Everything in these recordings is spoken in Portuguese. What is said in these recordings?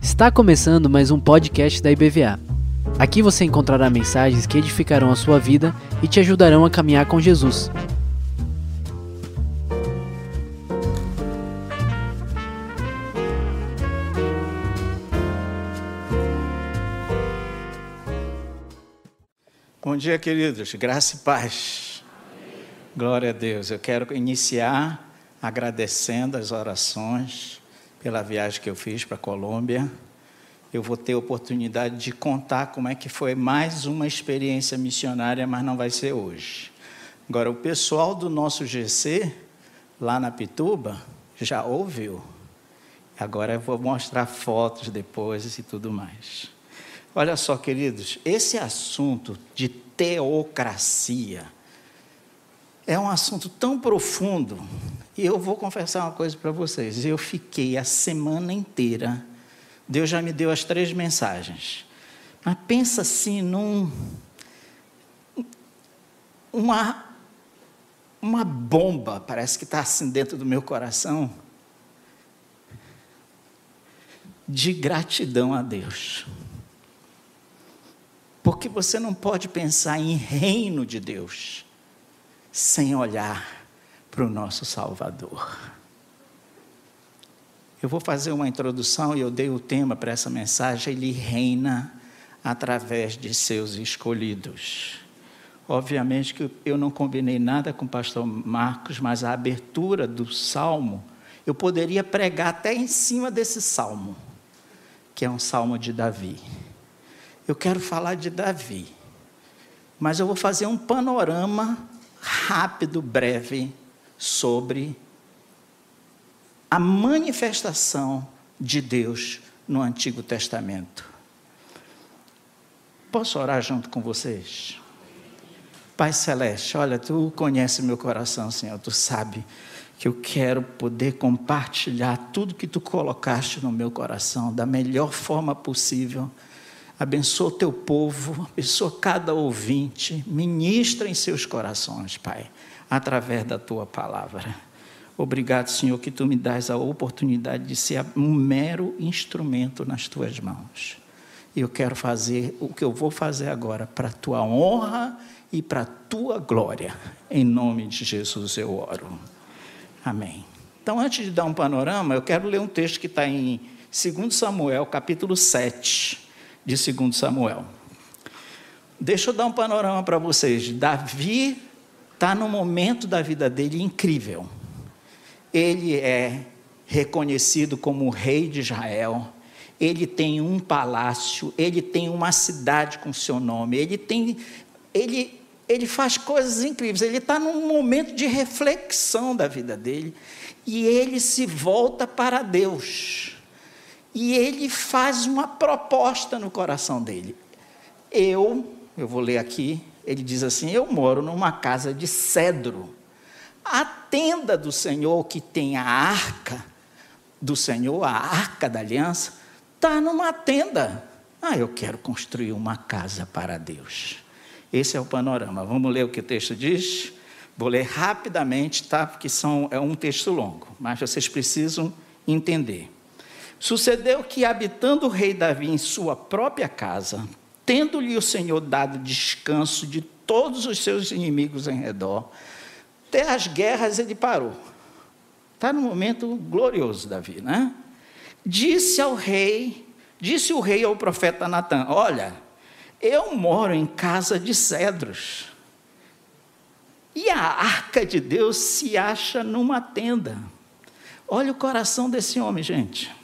Está começando mais um podcast da IBVA. Aqui você encontrará mensagens que edificarão a sua vida e te ajudarão a caminhar com Jesus. Bom dia, queridos. Graça e paz. Glória a Deus. Eu quero iniciar agradecendo as orações pela viagem que eu fiz para a Colômbia. Eu vou ter oportunidade de contar como é que foi mais uma experiência missionária, mas não vai ser hoje. Agora, o pessoal do nosso GC, lá na Pituba, já ouviu. Agora eu vou mostrar fotos depois e tudo mais. Olha só, queridos, esse assunto de teocracia é um assunto tão profundo. E eu vou confessar uma coisa para vocês. Eu fiquei a semana inteira. Deus já me deu as três mensagens. Mas pensa assim num uma uma bomba, parece que está assim dentro do meu coração, de gratidão a Deus. Porque você não pode pensar em reino de Deus sem olhar para o nosso Salvador. Eu vou fazer uma introdução e eu dei o tema para essa mensagem. Ele reina através de seus escolhidos. Obviamente que eu não combinei nada com o pastor Marcos, mas a abertura do salmo, eu poderia pregar até em cima desse salmo, que é um salmo de Davi. Eu quero falar de Davi, mas eu vou fazer um panorama rápido, breve, sobre a manifestação de Deus no Antigo Testamento. Posso orar junto com vocês? Pai Celeste, olha, tu conhece meu coração, Senhor, tu sabe que eu quero poder compartilhar tudo que tu colocaste no meu coração da melhor forma possível Abençoa o teu povo, abençoa cada ouvinte, ministra em seus corações, Pai, através da tua palavra. Obrigado, Senhor, que tu me dás a oportunidade de ser um mero instrumento nas tuas mãos. E eu quero fazer o que eu vou fazer agora para a tua honra e para a tua glória. Em nome de Jesus eu oro. Amém. Então, antes de dar um panorama, eu quero ler um texto que está em 2 Samuel, capítulo 7 de 2 Samuel. Deixa eu dar um panorama para vocês. Davi está no momento da vida dele incrível. Ele é reconhecido como rei de Israel. Ele tem um palácio, ele tem uma cidade com seu nome, ele tem, ele, ele faz coisas incríveis. Ele está num momento de reflexão da vida dele e ele se volta para Deus. E ele faz uma proposta no coração dele. Eu, eu vou ler aqui, ele diz assim: Eu moro numa casa de cedro. A tenda do Senhor, que tem a arca do Senhor, a arca da aliança, está numa tenda. Ah, eu quero construir uma casa para Deus. Esse é o panorama. Vamos ler o que o texto diz? Vou ler rapidamente, tá? Porque são, é um texto longo, mas vocês precisam entender. Sucedeu que, habitando o rei Davi em sua própria casa, tendo-lhe o Senhor dado descanso de todos os seus inimigos em redor, até as guerras ele parou. Está num momento glorioso, Davi, né? Disse ao rei, disse o rei ao profeta Natan: Olha, eu moro em casa de cedros. E a arca de Deus se acha numa tenda. Olha o coração desse homem, gente.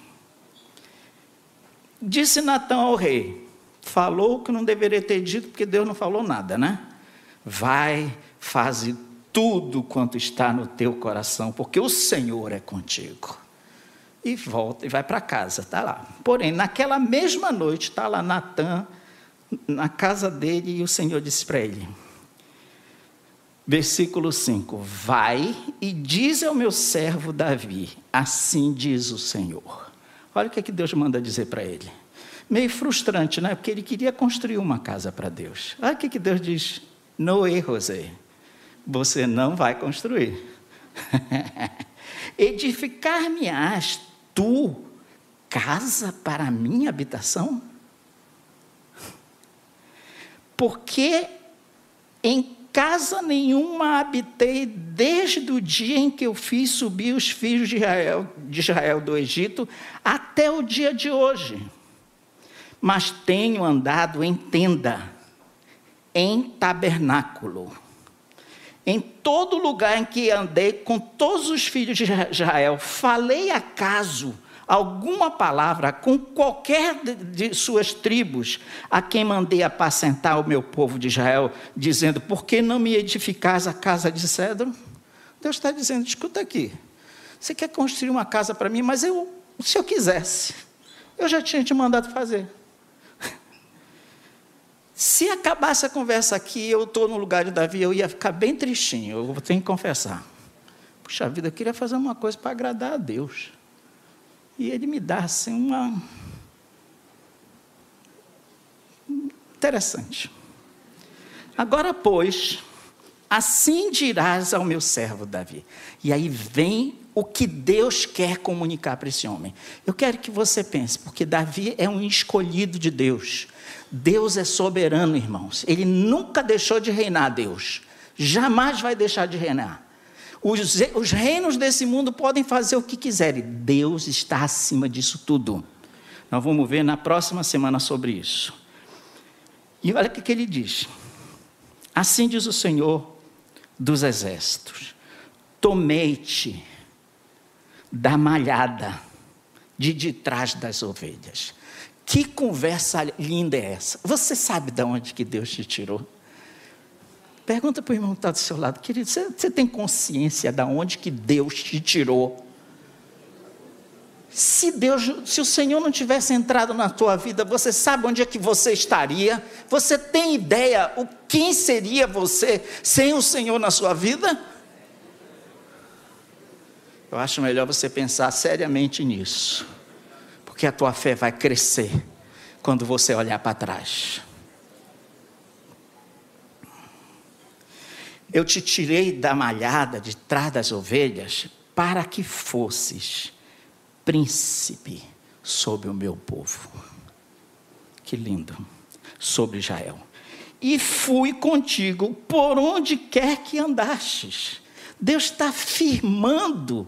Disse Natão ao rei: falou o que não deveria ter dito, porque Deus não falou nada, né? Vai, faze tudo quanto está no teu coração, porque o Senhor é contigo. E volta e vai para casa, está lá. Porém, naquela mesma noite, está lá Natan na casa dele e o Senhor disse para ele: Versículo 5: Vai e diz ao meu servo Davi: Assim diz o Senhor Olha o que, é que Deus manda dizer para ele. Meio frustrante, né? Porque ele queria construir uma casa para Deus. Olha o que, é que Deus diz. Noé, José, você não vai construir. Edificar-me-ás tu casa para a minha habitação? Porque em casa nenhuma habitei desde o dia em que eu fiz subir os filhos de Israel, de Israel do Egito até o dia de hoje. Mas tenho andado em tenda, em tabernáculo. Em todo lugar em que andei com todos os filhos de Israel, falei acaso alguma palavra com qualquer de suas tribos, a quem mandei apacentar o meu povo de Israel, dizendo: Por que não me edificais a casa de cedro? Deus está dizendo: Escuta aqui, você quer construir uma casa para mim, mas eu, se eu quisesse, eu já tinha te mandado fazer. Se acabasse a conversa aqui, eu estou no lugar de Davi, eu ia ficar bem tristinho, eu tenho que confessar. Puxa vida, eu queria fazer uma coisa para agradar a Deus. E ele me dá assim uma. Interessante. Agora, pois, assim dirás ao meu servo Davi. E aí vem o que Deus quer comunicar para esse homem. Eu quero que você pense, porque Davi é um escolhido de Deus. Deus é soberano, irmãos. Ele nunca deixou de reinar, Deus. Jamais vai deixar de reinar. Os, os reinos desse mundo podem fazer o que quiserem, Deus está acima disso tudo. Nós vamos ver na próxima semana sobre isso. E olha o que, que ele diz: Assim diz o Senhor dos exércitos: Tomei-te da malhada de de trás das ovelhas. Que conversa linda é essa? Você sabe de onde que Deus te tirou? Pergunta para o irmão que está do seu lado, querido, você, você tem consciência de onde que Deus te tirou? Se Deus, se o Senhor não tivesse entrado na tua vida, você sabe onde é que você estaria? Você tem ideia o quem seria você sem o Senhor na sua vida? Eu acho melhor você pensar seriamente nisso, porque a tua fé vai crescer quando você olhar para trás. Eu te tirei da malhada de trás das ovelhas para que fosses príncipe sobre o meu povo. Que lindo! Sobre Israel. E fui contigo por onde quer que andastes. Deus está firmando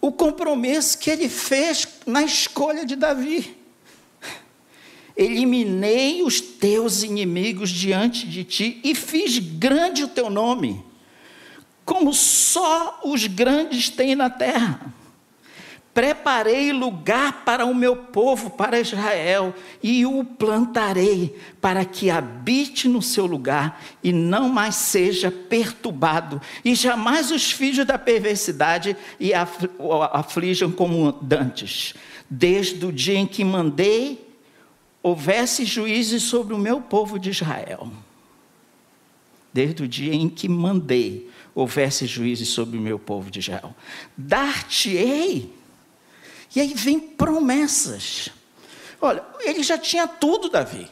o compromisso que ele fez na escolha de Davi eliminei os teus inimigos diante de ti e fiz grande o teu nome, como só os grandes têm na terra. Preparei lugar para o meu povo, para Israel, e o plantarei para que habite no seu lugar e não mais seja perturbado, e jamais os filhos da perversidade aflijam como dantes. Desde o dia em que mandei houvesse juízes sobre o meu povo de Israel. Desde o dia em que mandei, houvesse juízes sobre o meu povo de Israel. Dar-te-ei. E aí vem promessas. Olha, ele já tinha tudo, Davi.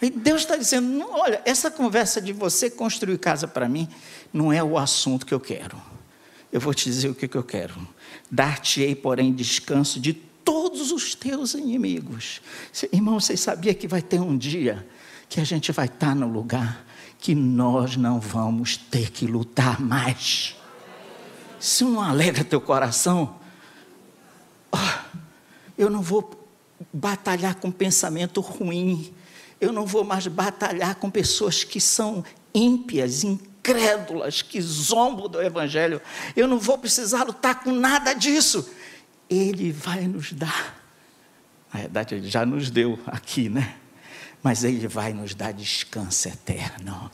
E Deus está dizendo: olha, essa conversa de você construir casa para mim não é o assunto que eu quero. Eu vou te dizer o que, que eu quero. Dar-te-ei, porém, descanso de todos os teus inimigos. Irmão, vocês sabiam que vai ter um dia que a gente vai estar no lugar que nós não vamos ter que lutar mais. Se não alegra teu coração, oh, eu não vou batalhar com pensamento ruim, eu não vou mais batalhar com pessoas que são ímpias, incrédulas, que zombam do Evangelho, eu não vou precisar lutar com nada disso. Ele vai nos dar. Na verdade, Ele já nos deu aqui, né? Mas Ele vai nos dar descanso eterno.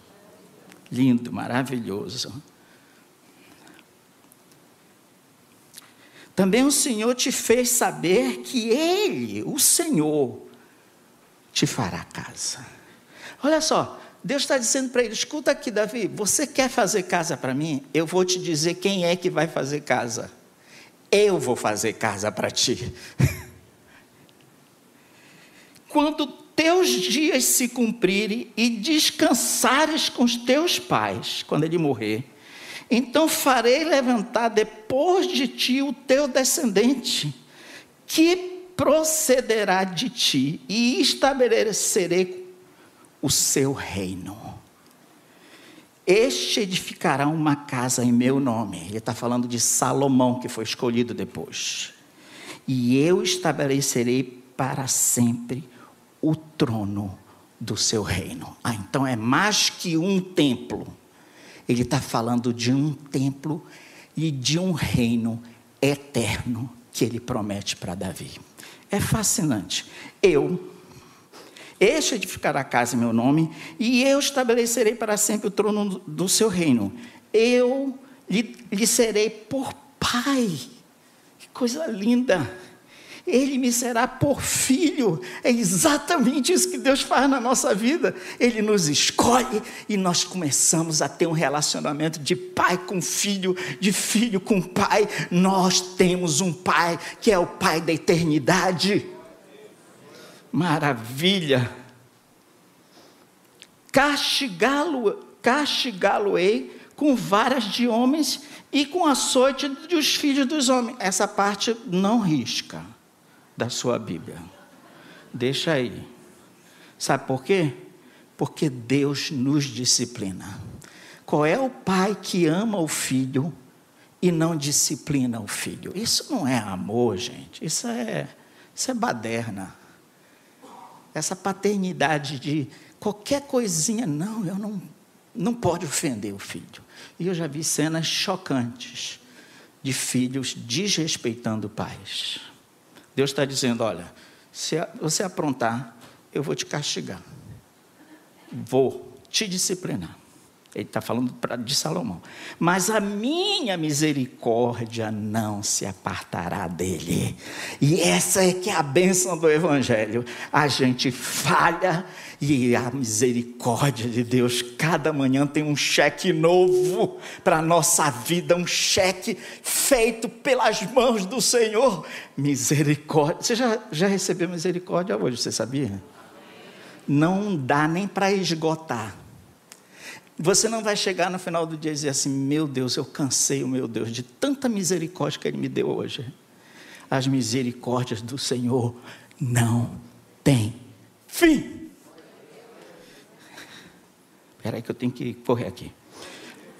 Lindo, maravilhoso. Também o Senhor te fez saber que Ele, o Senhor, te fará casa. Olha só, Deus está dizendo para ele: escuta aqui, Davi, você quer fazer casa para mim? Eu vou te dizer quem é que vai fazer casa. Eu vou fazer casa para ti. Quando teus dias se cumprirem e descansares com os teus pais, quando ele morrer, Então farei levantar depois de ti o teu descendente, que procederá de ti, e estabelecerei o seu reino. Este edificará uma casa em meu nome. Ele está falando de Salomão, que foi escolhido depois. E eu estabelecerei para sempre o trono do seu reino. Ah, então é mais que um templo. Ele está falando de um templo e de um reino eterno que ele promete para Davi. É fascinante. Eu, este edificará a casa em meu nome, e eu estabelecerei para sempre o trono do seu reino. Eu lhe, lhe serei por pai. Que coisa linda! Ele me será por filho. É exatamente isso que Deus faz na nossa vida. Ele nos escolhe e nós começamos a ter um relacionamento de pai com filho, de filho com pai. Nós temos um pai que é o pai da eternidade. Maravilha. Castigá-lo, castigá-lo-ei com varas de homens e com açoite dos filhos dos homens. Essa parte não risca da sua Bíblia. Deixa aí. Sabe por quê? Porque Deus nos disciplina. Qual é o pai que ama o filho e não disciplina o filho? Isso não é amor, gente. Isso é, isso é baderna. Essa paternidade de qualquer coisinha, não, eu não, não pode ofender o filho. E eu já vi cenas chocantes de filhos desrespeitando pais. Deus está dizendo: olha, se você aprontar, eu vou te castigar. Vou te disciplinar. Ele está falando de Salomão. Mas a minha misericórdia não se apartará dele. E essa é que é a bênção do Evangelho. A gente falha e a misericórdia de Deus, cada manhã tem um cheque novo para a nossa vida, um cheque feito pelas mãos do Senhor. Misericórdia. Você já, já recebeu misericórdia hoje, você sabia? Não dá nem para esgotar. Você não vai chegar no final do dia e dizer assim: meu Deus, eu cansei o meu Deus de tanta misericórdia que Ele me deu hoje. As misericórdias do Senhor não têm fim. Espera aí que eu tenho que correr aqui.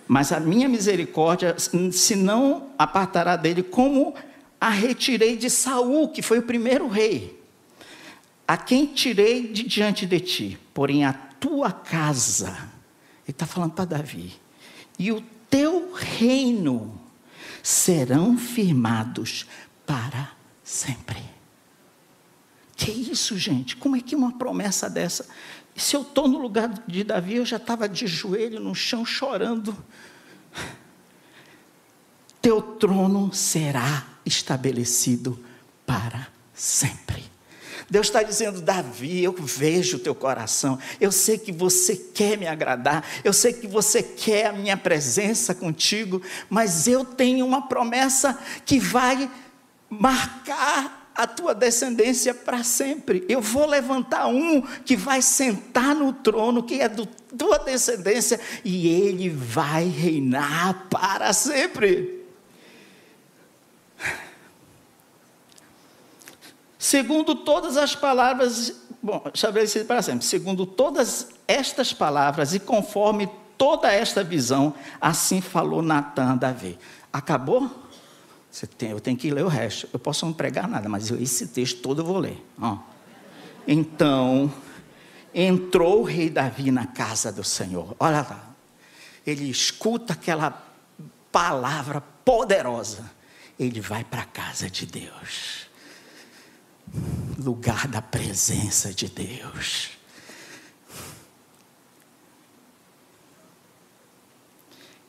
Mas a minha misericórdia, se não apartará dele, como a retirei de Saul, que foi o primeiro rei, a quem tirei de diante de ti, porém a tua casa, está falando para Davi, e o teu reino serão firmados para sempre. Que isso, gente? Como é que uma promessa dessa se eu estou no lugar de Davi, eu já estava de joelho no chão chorando. Teu trono será estabelecido para sempre. Deus está dizendo, Davi, eu vejo o teu coração, eu sei que você quer me agradar, eu sei que você quer a minha presença contigo, mas eu tenho uma promessa que vai marcar a tua descendência para sempre. Eu vou levantar um que vai sentar no trono, que é da tua descendência, e ele vai reinar para sempre. Segundo todas as palavras, bom, estabelecido para sempre, segundo todas estas palavras e conforme toda esta visão, assim falou Natan a Davi. Acabou? Tem, eu tenho que ler o resto. Eu posso não pregar nada, mas esse texto todo eu vou ler. Ó. Então, entrou o rei Davi na casa do Senhor. Olha lá. Ele escuta aquela palavra poderosa. Ele vai para a casa de Deus. Lugar da presença de Deus.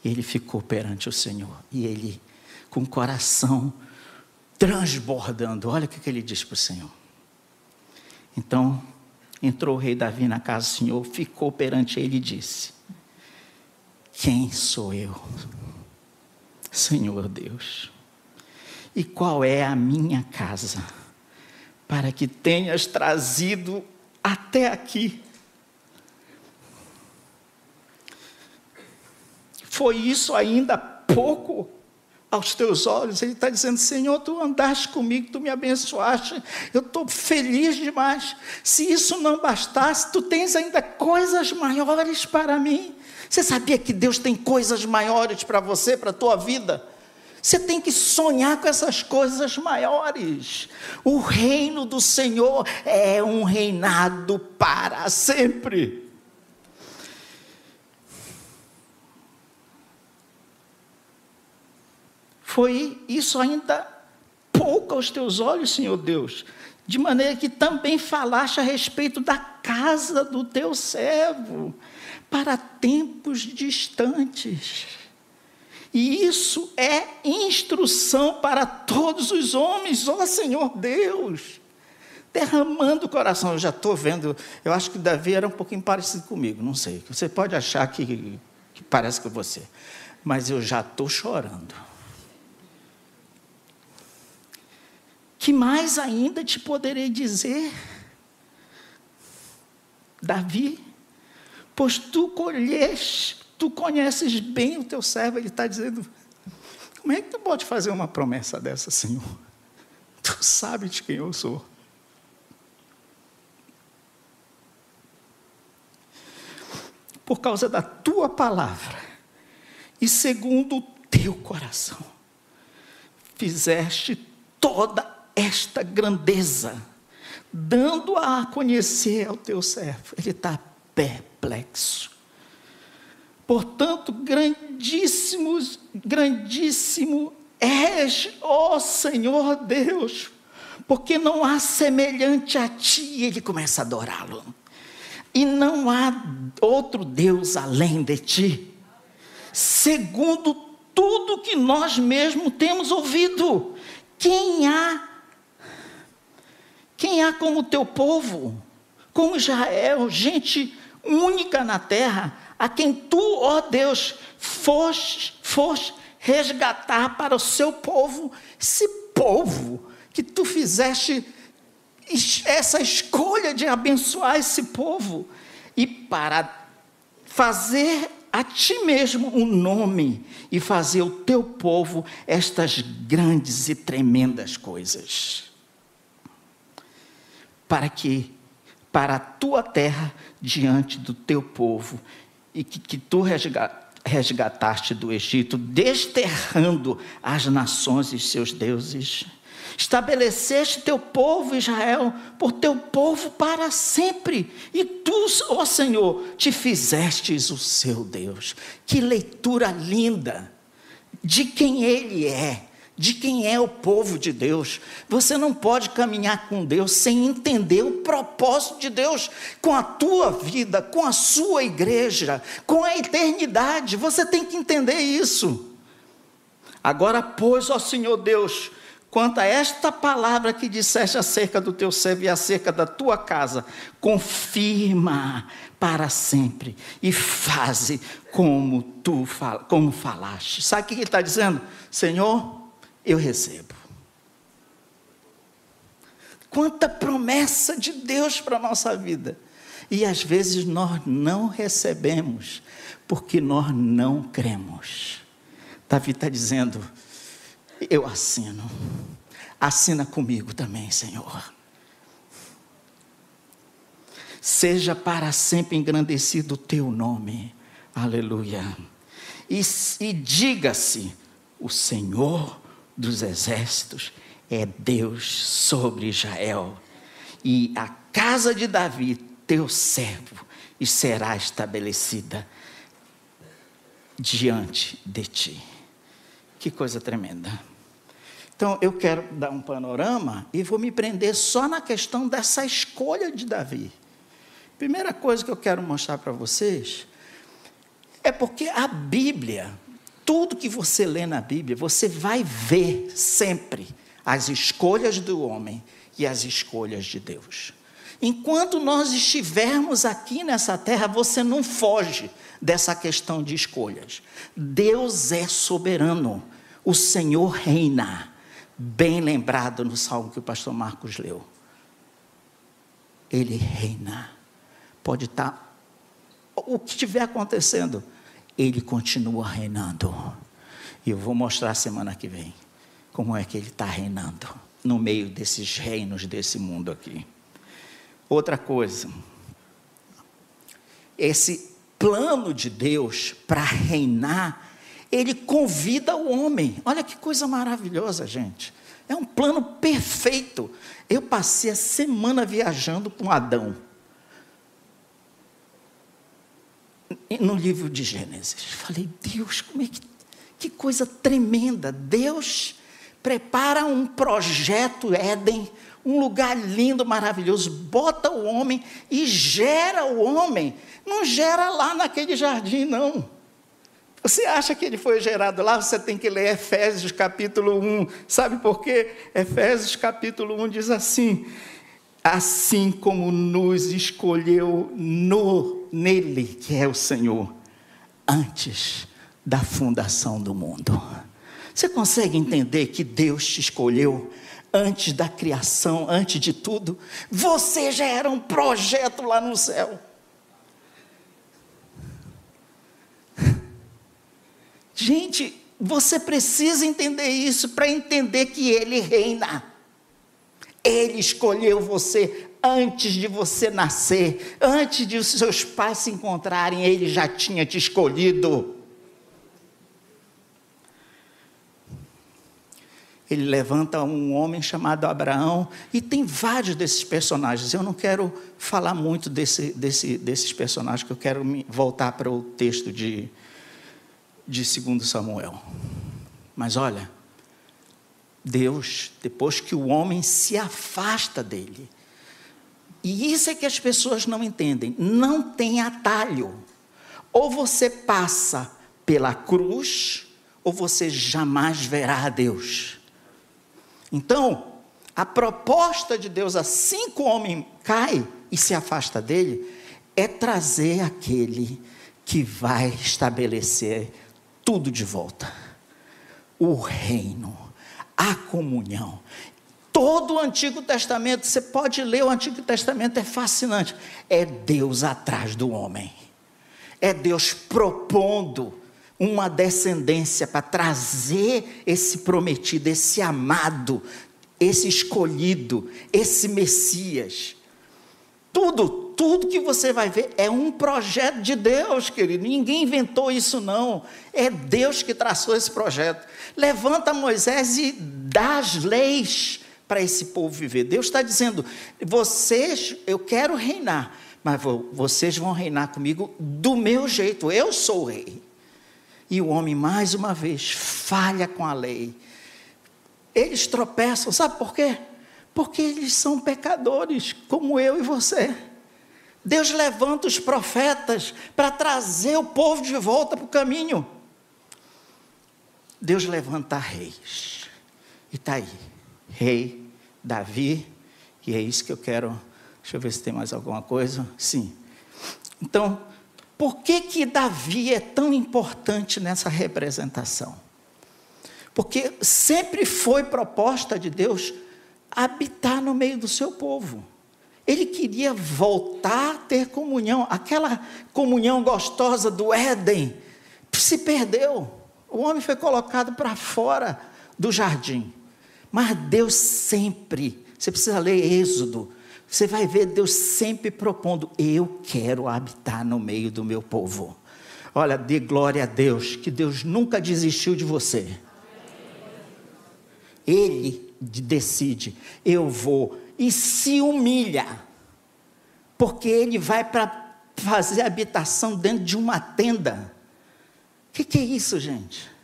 Ele ficou perante o Senhor e ele com o coração transbordando. Olha o que ele diz para o Senhor. Então, entrou o rei Davi na casa do Senhor, ficou perante ele e disse: Quem sou eu, Senhor Deus? E qual é a minha casa, para que tenhas trazido até aqui? Foi isso ainda pouco aos teus olhos? Ele está dizendo: Senhor, tu andaste comigo, tu me abençoaste, eu estou feliz demais. Se isso não bastasse, tu tens ainda coisas maiores para mim. Você sabia que Deus tem coisas maiores para você, para a tua vida? Você tem que sonhar com essas coisas maiores. O reino do Senhor é um reinado para sempre. Foi isso ainda pouco aos teus olhos, Senhor Deus, de maneira que também falaste a respeito da casa do teu servo, para tempos distantes. E isso é instrução para todos os homens, ó Senhor Deus. Derramando o coração, eu já estou vendo, eu acho que Davi era um pouquinho parecido comigo, não sei. Você pode achar que, que parece com você, mas eu já estou chorando. Que mais ainda te poderei dizer? Davi, pois tu colheste Tu conheces bem o teu servo, ele está dizendo: como é que tu pode fazer uma promessa dessa, Senhor? Tu sabes de quem eu sou. Por causa da tua palavra e segundo o teu coração, fizeste toda esta grandeza, dando a conhecer ao teu servo. Ele está perplexo. Portanto, grandíssimos, grandíssimo és, ó Senhor Deus, porque não há semelhante a ti, ele começa a adorá-lo. E não há outro Deus além de ti, segundo tudo que nós mesmos temos ouvido. Quem há quem há como teu povo, como Israel, gente única na terra, a quem tu, ó Deus, foste, foste resgatar para o seu povo, esse povo que tu fizeste essa escolha de abençoar esse povo e para fazer a ti mesmo um nome e fazer o teu povo estas grandes e tremendas coisas. Para que para a tua terra diante do teu povo e que, que tu resgataste do Egito, desterrando as nações e seus deuses. Estabeleceste teu povo Israel por teu povo para sempre, e tu, ó Senhor, te fizestes o seu Deus. Que leitura linda de quem Ele é de quem é o povo de Deus. Você não pode caminhar com Deus sem entender o propósito de Deus com a tua vida, com a sua igreja, com a eternidade. Você tem que entender isso. Agora, pois, ó Senhor Deus, quanto a esta palavra que disseste acerca do teu servo e acerca da tua casa, confirma para sempre e faze como tu como falaste. Sabe o que ele está dizendo? Senhor, eu recebo. Quanta promessa de Deus para a nossa vida. E às vezes nós não recebemos, porque nós não cremos. Davi está dizendo: Eu assino. Assina comigo também, Senhor. Seja para sempre engrandecido o teu nome. Aleluia. E, e diga-se: O Senhor dos exércitos é Deus sobre Israel. E a casa de Davi, teu servo, e será estabelecida diante de ti. Que coisa tremenda. Então, eu quero dar um panorama e vou me prender só na questão dessa escolha de Davi. Primeira coisa que eu quero mostrar para vocês é porque a Bíblia tudo que você lê na Bíblia, você vai ver sempre as escolhas do homem e as escolhas de Deus. Enquanto nós estivermos aqui nessa terra, você não foge dessa questão de escolhas. Deus é soberano, o Senhor reina. Bem lembrado no salmo que o pastor Marcos leu. Ele reina. Pode estar o que estiver acontecendo, ele continua reinando. E eu vou mostrar semana que vem como é que ele está reinando no meio desses reinos desse mundo aqui. Outra coisa, esse plano de Deus para reinar, ele convida o homem. Olha que coisa maravilhosa, gente. É um plano perfeito. Eu passei a semana viajando com Adão. No livro de Gênesis. Falei, Deus, como é que. Que coisa tremenda. Deus prepara um projeto Éden, um lugar lindo, maravilhoso, bota o homem e gera o homem. Não gera lá naquele jardim, não. Você acha que ele foi gerado lá? Você tem que ler Efésios capítulo 1. Sabe por quê? Efésios capítulo 1 diz assim: Assim como nos escolheu no nele, que é o Senhor, antes da fundação do mundo. Você consegue entender que Deus te escolheu antes da criação, antes de tudo? Você já era um projeto lá no céu. Gente, você precisa entender isso para entender que Ele reina. Ele escolheu você antes de você nascer, antes de os seus pais se encontrarem, Ele já tinha te escolhido. Ele levanta um homem chamado Abraão, e tem vários desses personagens. Eu não quero falar muito desse, desse, desses personagens, que eu quero voltar para o texto de de 2 Samuel. Mas olha, Deus, depois que o homem se afasta dele, e isso é que as pessoas não entendem, não tem atalho. Ou você passa pela cruz, ou você jamais verá a Deus. Então, a proposta de Deus, assim que o homem cai e se afasta dele, é trazer aquele que vai estabelecer tudo de volta. O reino, a comunhão. Todo o Antigo Testamento, você pode ler o Antigo Testamento, é fascinante. É Deus atrás do homem. É Deus propondo uma descendência para trazer esse prometido, esse amado, esse escolhido, esse Messias. Tudo, tudo que você vai ver é um projeto de Deus, querido. Ninguém inventou isso, não. É Deus que traçou esse projeto. Levanta Moisés e dá as leis para esse povo viver. Deus está dizendo: vocês, eu quero reinar, mas vocês vão reinar comigo do meu jeito. Eu sou o rei. E o homem, mais uma vez, falha com a lei. Eles tropeçam, sabe por quê? Porque eles são pecadores, como eu e você. Deus levanta os profetas para trazer o povo de volta para o caminho. Deus levanta reis. E está aí. Rei Davi. E é isso que eu quero. Deixa eu ver se tem mais alguma coisa. Sim. Então, por que que Davi é tão importante nessa representação? Porque sempre foi proposta de Deus habitar no meio do seu povo. Ele queria voltar a ter comunhão, aquela comunhão gostosa do Éden se perdeu. O homem foi colocado para fora do jardim. Mas Deus sempre, você precisa ler Êxodo, você vai ver Deus sempre propondo: eu quero habitar no meio do meu povo. Olha, dê glória a Deus, que Deus nunca desistiu de você. Ele decide: eu vou e se humilha, porque ele vai para fazer habitação dentro de uma tenda. O que, que, é isso, gente?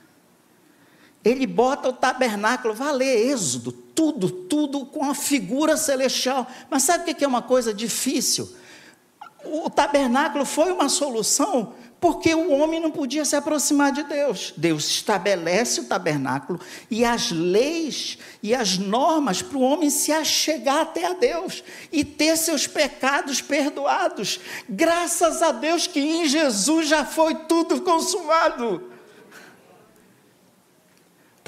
Ele bota o tabernáculo, vai ler Êxodo, tudo, tudo com a figura celestial. Mas sabe o que é uma coisa difícil? O tabernáculo foi uma solução porque o homem não podia se aproximar de Deus. Deus estabelece o tabernáculo e as leis e as normas para o homem se achegar até a Deus e ter seus pecados perdoados. Graças a Deus que em Jesus já foi tudo consumado.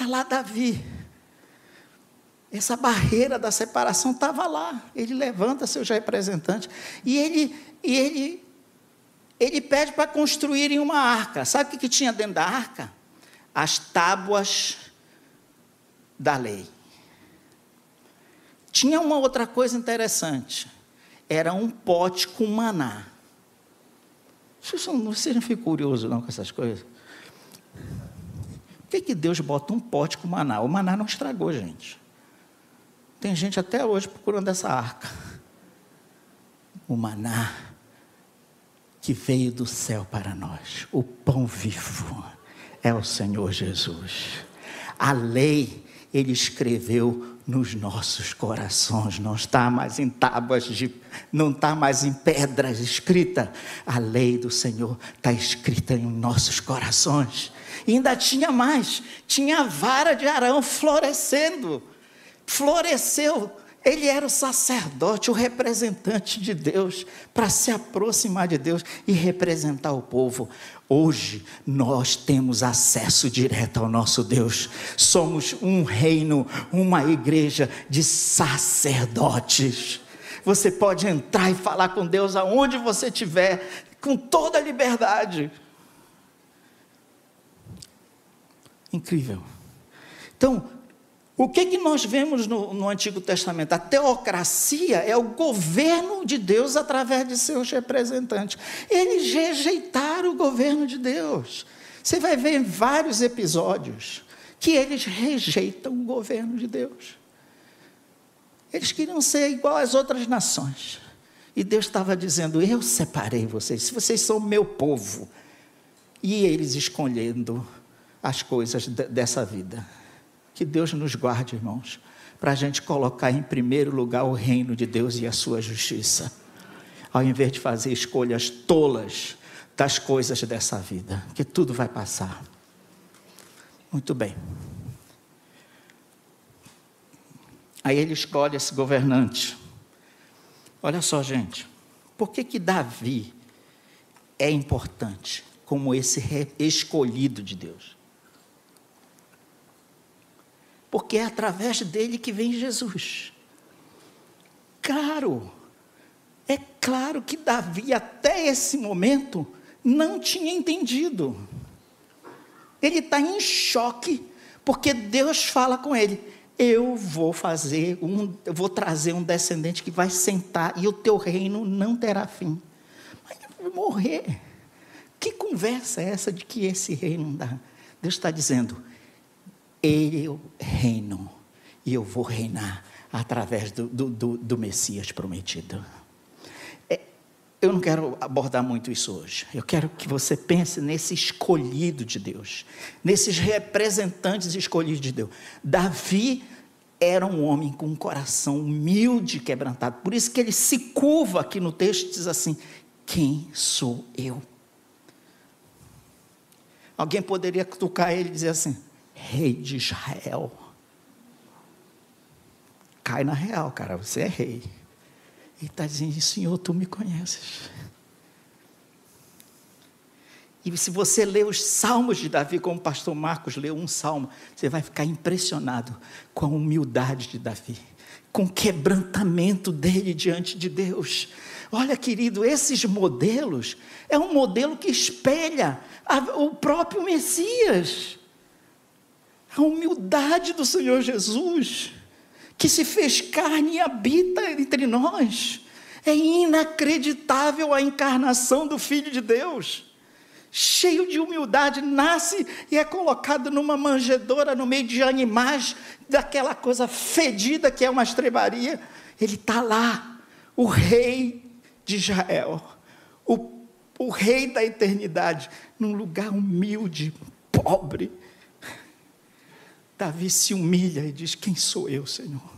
Está lá Davi. Essa barreira da separação estava lá. Ele levanta seus representantes e ele, e ele ele pede para construírem uma arca. Sabe o que, que tinha dentro da arca? As tábuas da lei. Tinha uma outra coisa interessante. Era um pote com maná. Vocês não, vocês ficam curiosos não com essas coisas? Que, que Deus bota um pote com maná? O maná não estragou, gente. Tem gente até hoje procurando essa arca. O maná que veio do céu para nós, o pão vivo, é o Senhor Jesus. A lei ele escreveu nos nossos corações, não está mais em tábuas de, não está mais em pedras escrita. A lei do Senhor está escrita em nossos corações. E ainda tinha mais, tinha a vara de Arão florescendo. Floresceu. Ele era o sacerdote, o representante de Deus, para se aproximar de Deus e representar o povo. Hoje nós temos acesso direto ao nosso Deus. Somos um reino, uma igreja de sacerdotes. Você pode entrar e falar com Deus aonde você estiver, com toda a liberdade. Incrível. Então, o que, que nós vemos no, no, Antigo Testamento? A teocracia é o governo de Deus através de seus representantes. Eles rejeitaram o governo de Deus. Você vai ver em vários episódios que eles rejeitam o governo de Deus. Eles queriam ser igual às outras nações. E Deus estava dizendo: Eu separei vocês, vocês são meu povo. E eles escolhendo as coisas dessa vida. Que Deus nos guarde, irmãos, para a gente colocar em primeiro lugar o reino de Deus e a sua justiça, ao invés de fazer escolhas tolas das coisas dessa vida, que tudo vai passar. Muito bem. Aí ele escolhe esse governante. Olha só, gente, por que que Davi é importante como esse escolhido de Deus? Porque é através dele que vem Jesus. Claro, é claro que Davi, até esse momento, não tinha entendido. Ele está em choque, porque Deus fala com ele: Eu vou fazer um, eu vou trazer um descendente que vai sentar e o teu reino não terá fim. Mas eu vou morrer. Que conversa é essa de que esse reino dá? Deus está dizendo: eu reino e eu vou reinar através do, do, do, do Messias prometido. É, eu não quero abordar muito isso hoje. Eu quero que você pense nesse escolhido de Deus, nesses representantes escolhidos de Deus. Davi era um homem com um coração humilde e quebrantado. Por isso que ele se curva aqui no texto e diz assim: Quem sou eu? Alguém poderia tocar ele e dizer assim: rei de Israel. Cai na real, cara, você é rei. Ele está dizendo, Senhor, tu me conheces. E se você ler os salmos de Davi, como o pastor Marcos leu um salmo, você vai ficar impressionado com a humildade de Davi, com o quebrantamento dele diante de Deus. Olha, querido, esses modelos é um modelo que espelha a, o próprio Messias a humildade do Senhor Jesus, que se fez carne e habita entre nós. É inacreditável a encarnação do Filho de Deus. Cheio de humildade, nasce e é colocado numa manjedoura no meio de animais, daquela coisa fedida que é uma estrebaria. Ele está lá, o Rei de Israel, o, o Rei da eternidade, num lugar humilde, pobre Davi se humilha e diz: Quem sou eu, Senhor?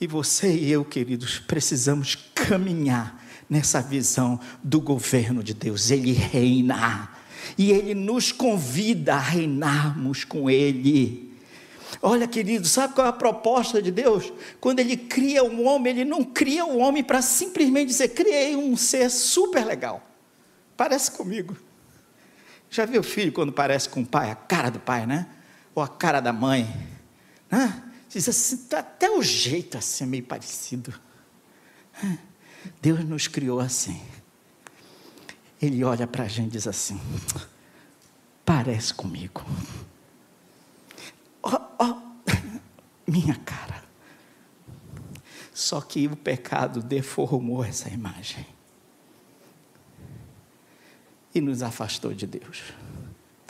E você e eu, queridos, precisamos caminhar nessa visão do governo de Deus. Ele reina. E ele nos convida a reinarmos com ele. Olha, querido, sabe qual é a proposta de Deus? Quando ele cria um homem, ele não cria o um homem para simplesmente dizer, criei um ser super legal. Parece comigo. Já viu o filho quando parece com o pai, a cara do pai, né? Ou a cara da mãe. Né? Diz assim, tá até o jeito assim, meio parecido. Deus nos criou assim. Ele olha para a gente e diz assim: parece comigo. Ó, oh, oh, minha cara. Só que o pecado deformou essa imagem e nos afastou de Deus.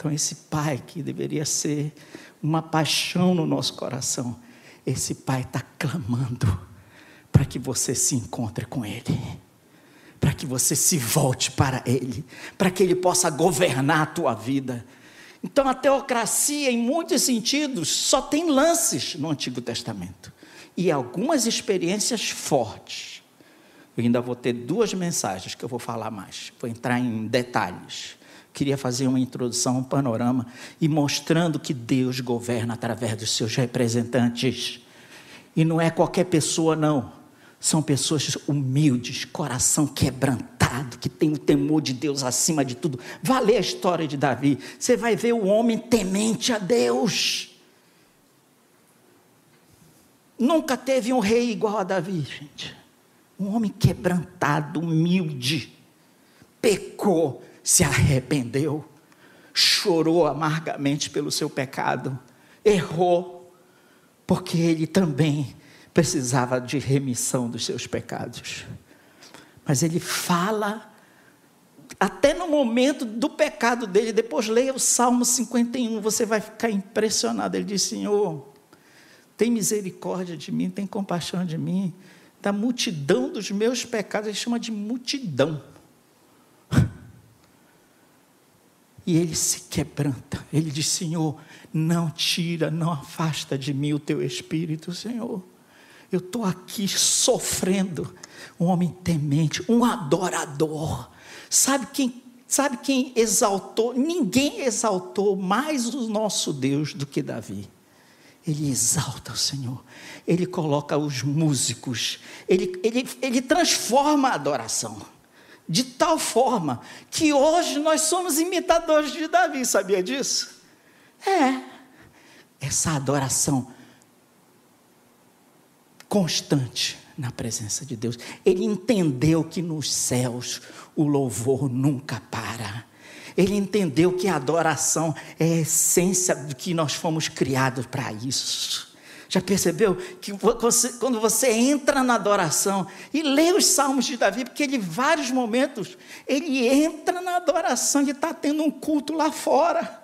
Então, esse pai que deveria ser uma paixão no nosso coração, esse pai está clamando para que você se encontre com ele, para que você se volte para ele, para que ele possa governar a tua vida. Então, a teocracia, em muitos sentidos, só tem lances no Antigo Testamento e algumas experiências fortes. Eu ainda vou ter duas mensagens que eu vou falar mais, vou entrar em detalhes. Queria fazer uma introdução, um panorama e mostrando que Deus governa através dos seus representantes. E não é qualquer pessoa, não. São pessoas humildes, coração quebrantado, que tem o temor de Deus acima de tudo. Vá ler a história de Davi. Você vai ver o homem temente a Deus. Nunca teve um rei igual a Davi, gente. Um homem quebrantado, humilde, pecou, se arrependeu, chorou amargamente pelo seu pecado, errou, porque ele também precisava de remissão dos seus pecados. Mas ele fala, até no momento do pecado dele, depois leia o Salmo 51, você vai ficar impressionado. Ele diz: Senhor, tem misericórdia de mim, tem compaixão de mim, da multidão dos meus pecados, ele chama de multidão. E ele se quebranta, ele diz: Senhor, não tira, não afasta de mim o teu espírito, Senhor. Eu estou aqui sofrendo. Um homem temente, um adorador. Sabe quem, sabe quem exaltou? Ninguém exaltou mais o nosso Deus do que Davi. Ele exalta o Senhor, ele coloca os músicos, ele, ele, ele transforma a adoração. De tal forma que hoje nós somos imitadores de Davi, sabia disso? É. Essa adoração constante na presença de Deus. Ele entendeu que nos céus o louvor nunca para. Ele entendeu que a adoração é a essência do que nós fomos criados para isso. Já percebeu que quando você entra na adoração e lê os salmos de Davi, porque ele, em vários momentos, ele entra na adoração e está tendo um culto lá fora.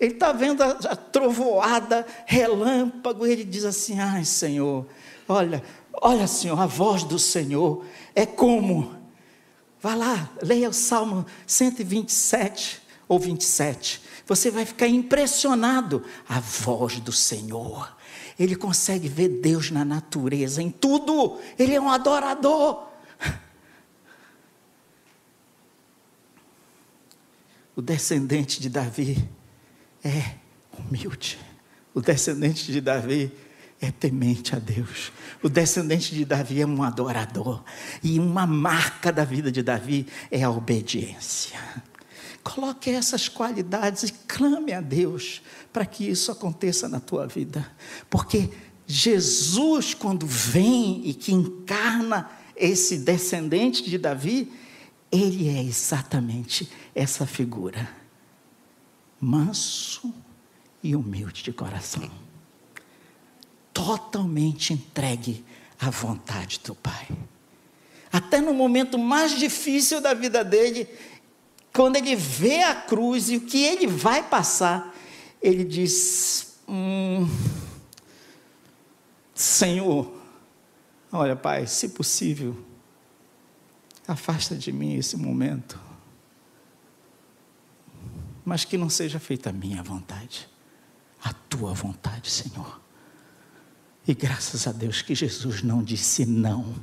Ele está vendo a, a trovoada, relâmpago, e ele diz assim: Ai, Senhor, olha, olha, Senhor, a voz do Senhor é como Vá lá, leia o Salmo 127 ou 27. Você vai ficar impressionado. A voz do Senhor. Ele consegue ver Deus na natureza, em tudo. Ele é um adorador. O descendente de Davi é humilde. O descendente de Davi é temente a Deus. O descendente de Davi é um adorador. E uma marca da vida de Davi é a obediência. Coloque essas qualidades e clame a Deus para que isso aconteça na tua vida. Porque Jesus, quando vem e que encarna esse descendente de Davi, ele é exatamente essa figura. Manso e humilde de coração totalmente entregue à vontade do Pai. Até no momento mais difícil da vida dele, quando ele vê a cruz e o que ele vai passar, ele diz: hum, Senhor, olha, Pai, se possível, afasta de mim esse momento, mas que não seja feita a minha vontade, a tua vontade, Senhor. E graças a Deus que Jesus não disse não.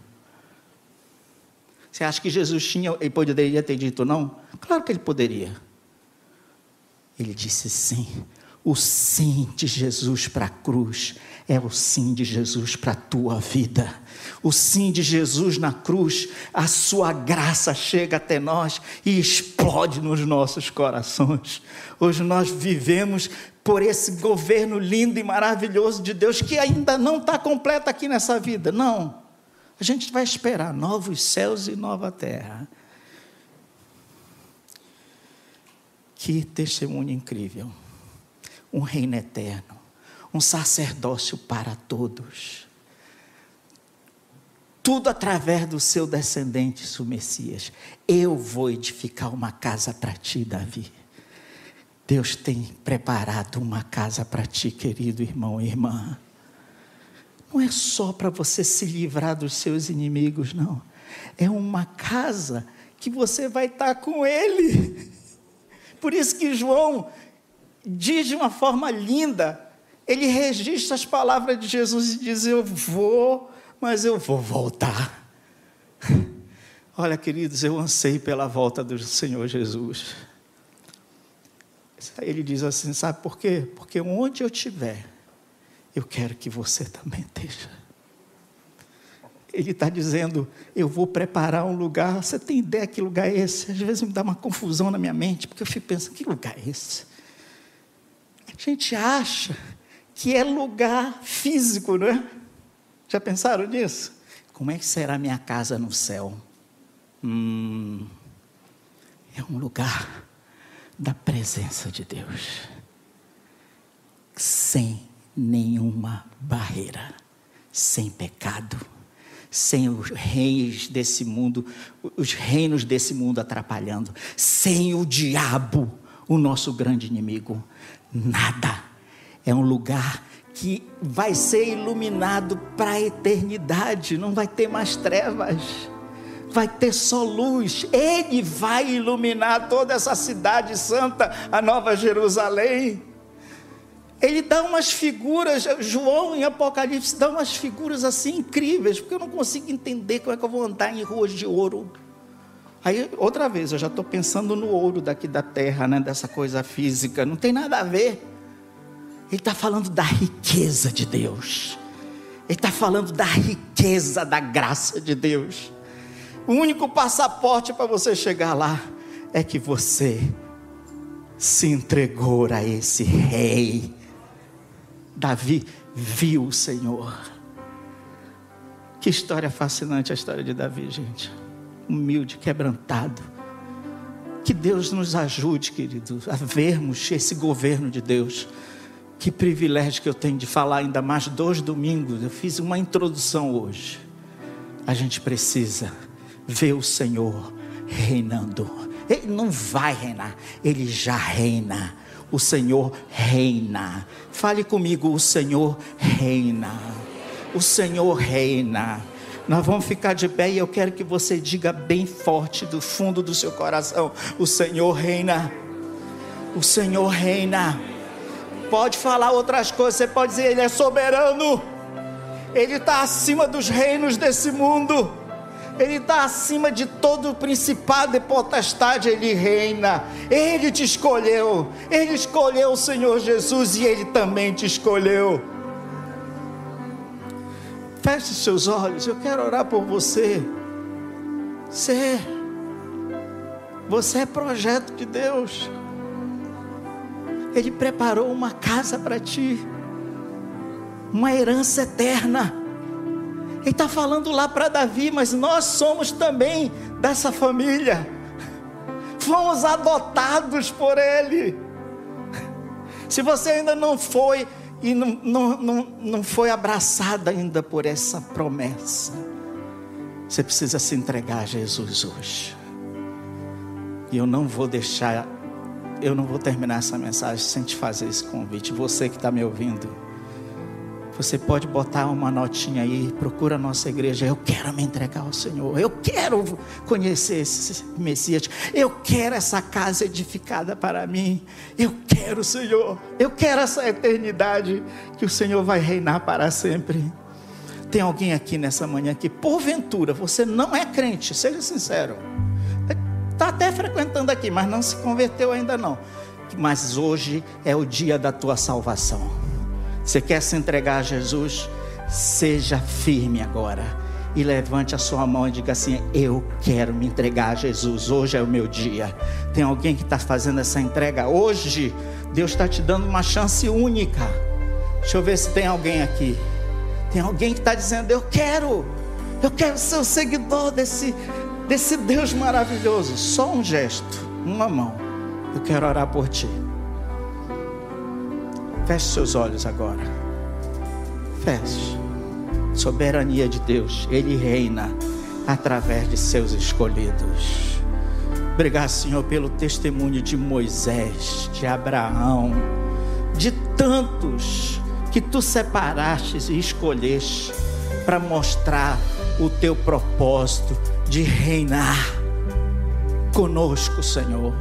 Você acha que Jesus tinha e poderia ter dito não? Claro que ele poderia. Ele disse sim. O sim de Jesus para a cruz é o sim de Jesus para a tua vida. O sim de Jesus na cruz, a sua graça chega até nós e explode nos nossos corações. Hoje nós vivemos por esse governo lindo e maravilhoso de Deus que ainda não está completo aqui nessa vida. Não. A gente vai esperar novos céus e nova terra. Que testemunho incrível! Um reino eterno, um sacerdócio para todos. Tudo através do seu descendente, o Messias. Eu vou edificar uma casa para ti, Davi. Deus tem preparado uma casa para ti, querido irmão e irmã. Não é só para você se livrar dos seus inimigos, não. É uma casa que você vai estar com Ele. Por isso que João diz de uma forma linda, ele registra as palavras de Jesus e diz: Eu vou, mas eu vou voltar. Olha, queridos, eu anseio pela volta do Senhor Jesus. Ele diz assim: Sabe por quê? Porque onde eu estiver, eu quero que você também esteja. Ele está dizendo: Eu vou preparar um lugar. Você tem ideia que lugar é esse? Às vezes me dá uma confusão na minha mente, porque eu fico pensando: Que lugar é esse? A gente acha que é lugar físico, não é? Já pensaram nisso? Como é que será minha casa no céu? Hum, é um lugar da presença de Deus, sem nenhuma barreira, sem pecado sem os reis desse mundo, os reinos desse mundo atrapalhando, sem o diabo, o nosso grande inimigo. Nada. É um lugar que vai ser iluminado para a eternidade, não vai ter mais trevas. Vai ter só luz, Ele vai iluminar toda essa cidade santa, a Nova Jerusalém ele dá umas figuras, João em Apocalipse dá umas figuras assim incríveis, porque eu não consigo entender como é que eu vou andar em ruas de ouro. Aí, outra vez, eu já estou pensando no ouro daqui da terra, né, dessa coisa física, não tem nada a ver. Ele está falando da riqueza de Deus, ele está falando da riqueza da graça de Deus. O único passaporte para você chegar lá é que você se entregou a esse rei Davi viu o Senhor. Que história fascinante a história de Davi, gente. Humilde, quebrantado. Que Deus nos ajude, queridos, a vermos esse governo de Deus. Que privilégio que eu tenho de falar ainda mais dois domingos. Eu fiz uma introdução hoje. A gente precisa ver o Senhor reinando. Ele não vai reinar, ele já reina o Senhor reina. Fale comigo, o Senhor reina. O Senhor reina. Nós vamos ficar de pé e eu quero que você diga bem forte do fundo do seu coração: O Senhor reina. O Senhor reina. Pode falar outras coisas, você pode dizer, Ele é soberano. Ele está acima dos reinos desse mundo. Ele está acima de todo principado e potestade, Ele reina. Ele te escolheu, Ele escolheu o Senhor Jesus e Ele também te escolheu. Feche seus olhos, eu quero orar por você. Você, você é projeto de Deus. Ele preparou uma casa para ti, uma herança eterna. Ele está falando lá para Davi, mas nós somos também dessa família. Fomos adotados por Ele. Se você ainda não foi e não, não, não, não foi abraçado ainda por essa promessa, você precisa se entregar a Jesus hoje. E eu não vou deixar, eu não vou terminar essa mensagem sem te fazer esse convite. Você que está me ouvindo você pode botar uma notinha aí, procura a nossa igreja. Eu quero me entregar ao Senhor. Eu quero conhecer esse Messias. Eu quero essa casa edificada para mim. Eu quero, Senhor. Eu quero essa eternidade que o Senhor vai reinar para sempre. Tem alguém aqui nessa manhã que, porventura, você não é crente, seja sincero. Está até frequentando aqui, mas não se converteu ainda não. Mas hoje é o dia da tua salvação. Você quer se entregar a Jesus? Seja firme agora. E levante a sua mão e diga assim: Eu quero me entregar a Jesus. Hoje é o meu dia. Tem alguém que está fazendo essa entrega hoje? Deus está te dando uma chance única. Deixa eu ver se tem alguém aqui. Tem alguém que está dizendo: Eu quero, eu quero ser o seguidor desse, desse Deus maravilhoso. Só um gesto, uma mão. Eu quero orar por ti. Feche seus olhos agora. Feche. Soberania de Deus, Ele reina através de seus escolhidos. Obrigado, Senhor, pelo testemunho de Moisés, de Abraão, de tantos que tu separaste e escolheste para mostrar o teu propósito de reinar conosco, Senhor.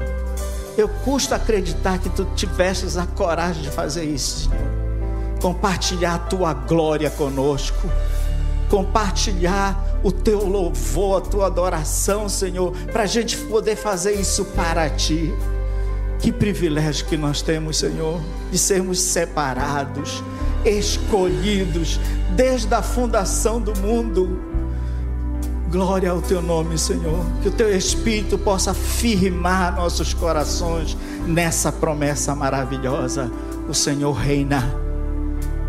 Eu custo acreditar que tu tivesses a coragem de fazer isso, Senhor. Compartilhar a tua glória conosco. Compartilhar o teu louvor, a tua adoração, Senhor, para a gente poder fazer isso para ti. Que privilégio que nós temos, Senhor, de sermos separados, escolhidos desde a fundação do mundo Glória ao teu nome, Senhor. Que o teu Espírito possa firmar nossos corações nessa promessa maravilhosa. O Senhor reina.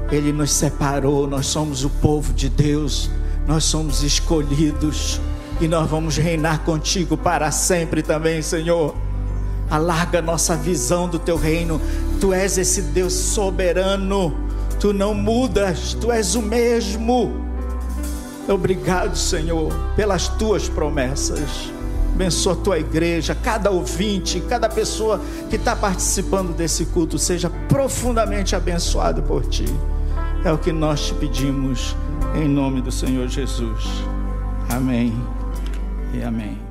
Ele nos separou, nós somos o povo de Deus, nós somos escolhidos e nós vamos reinar contigo para sempre também, Senhor. Alarga nossa visão do teu reino. Tu és esse Deus soberano. Tu não mudas, tu és o mesmo. Obrigado, Senhor, pelas tuas promessas. Abençoa a tua igreja, cada ouvinte, cada pessoa que está participando desse culto seja profundamente abençoado por ti. É o que nós te pedimos em nome do Senhor Jesus. Amém e amém.